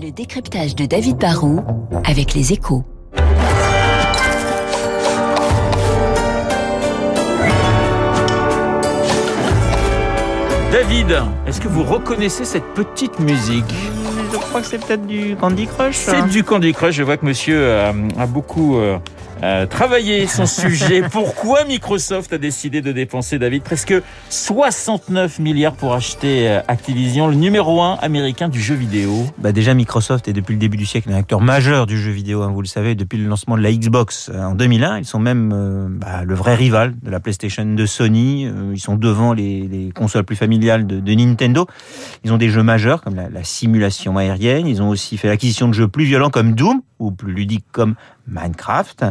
Le décryptage de David Barrault avec les échos. David, est-ce que vous reconnaissez cette petite musique? Je crois que c'est peut-être du Candy Crush. C'est du Candy Crush. Je vois que monsieur euh, a beaucoup euh, travaillé son sujet. Pourquoi Microsoft a décidé de dépenser, David, presque 69 milliards pour acheter euh, Activision, le numéro un américain du jeu vidéo? Bah Déjà, Microsoft est depuis le début du siècle un acteur majeur du jeu vidéo, hein, vous le savez, depuis le lancement de la Xbox euh, en 2001. Ils sont même euh, bah, le vrai rival de la PlayStation de Sony. Ils sont devant les, les consoles plus familiales de, de, Nintendo. Ils ont des jeux majeurs comme la, la simulation aérienne. Ils ont aussi fait l'acquisition de jeux plus violents comme Doom ou plus ludiques comme Minecraft.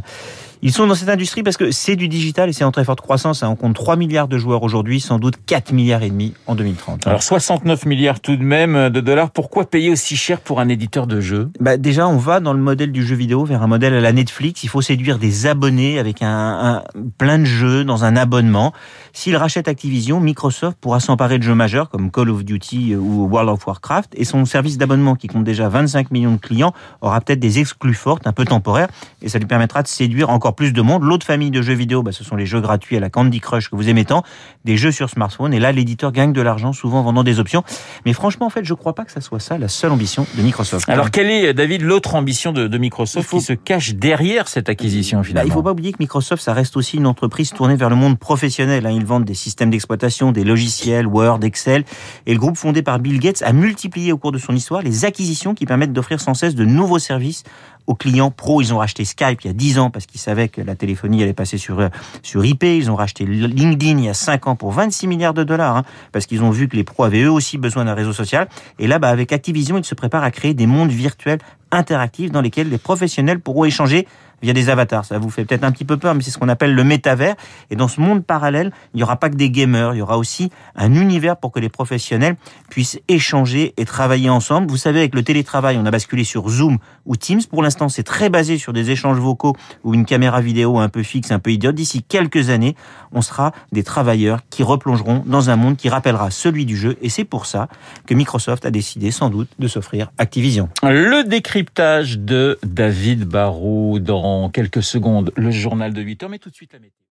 Ils sont dans cette industrie parce que c'est du digital et c'est en très forte croissance. On compte 3 milliards de joueurs aujourd'hui, sans doute 4 milliards et demi en 2030. Alors 69 milliards tout de même de dollars. Pourquoi payer aussi cher pour un éditeur de jeux? Bah Déjà, on va dans le modèle du jeu vidéo vers un modèle à la Netflix. Il faut séduire des abonnés avec un, un plein de jeux dans un abonnement. S'il rachète Activision, Microsoft pourra s'emparer de jeux majeurs comme Call of Duty ou World of Warcraft et son service d'abonnement qui compte déjà 25 millions de clients aura peut-être des exclus fortes, un peu temporaires et ça lui permettra de séduire encore plus de monde. L'autre famille de jeux vidéo, bah, ce sont les jeux gratuits à la Candy Crush que vous aimez tant, des jeux sur smartphone. Et là, l'éditeur gagne de l'argent, souvent en vendant des options. Mais franchement, en fait, je ne crois pas que ça soit ça la seule ambition de Microsoft. Alors, quelle est, David, l'autre ambition de, de Microsoft faut... qui se cache derrière cette acquisition finalement bah, Il ne faut pas oublier que Microsoft, ça reste aussi une entreprise tournée vers le monde professionnel. Hein. Ils vendent des systèmes d'exploitation, des logiciels, Word, Excel. Et le groupe fondé par Bill Gates a multiplié au cours de son histoire les acquisitions qui permettent d'offrir sans cesse de nouveaux services aux clients pro. Ils ont racheté Skype il y a 10 ans parce qu'ils savaient que la téléphonie allait passer sur, sur IP. Ils ont racheté LinkedIn il y a 5 ans pour 26 milliards de dollars hein, parce qu'ils ont vu que les pros avaient eux aussi besoin d'un réseau social. Et là, bah, avec Activision, ils se préparent à créer des mondes virtuels interactifs dans lesquels les professionnels pourront échanger via des avatars. Ça vous fait peut-être un petit peu peur, mais c'est ce qu'on appelle le métavers. Et dans ce monde parallèle, il n'y aura pas que des gamers, il y aura aussi un univers pour que les professionnels puissent échanger et travailler ensemble. Vous savez, avec le télétravail, on a basculé sur Zoom ou Teams. Pour l'instant, c'est très basé sur des échanges vocaux ou une caméra vidéo un peu fixe, un peu idiote. D'ici quelques années, on sera des travailleurs qui replongeront dans un monde qui rappellera celui du jeu. Et c'est pour ça que Microsoft a décidé sans doute de s'offrir Activision. Le décryptage de David Barrault dans quelques secondes, le journal de 8 heures, mais tout de suite la météo.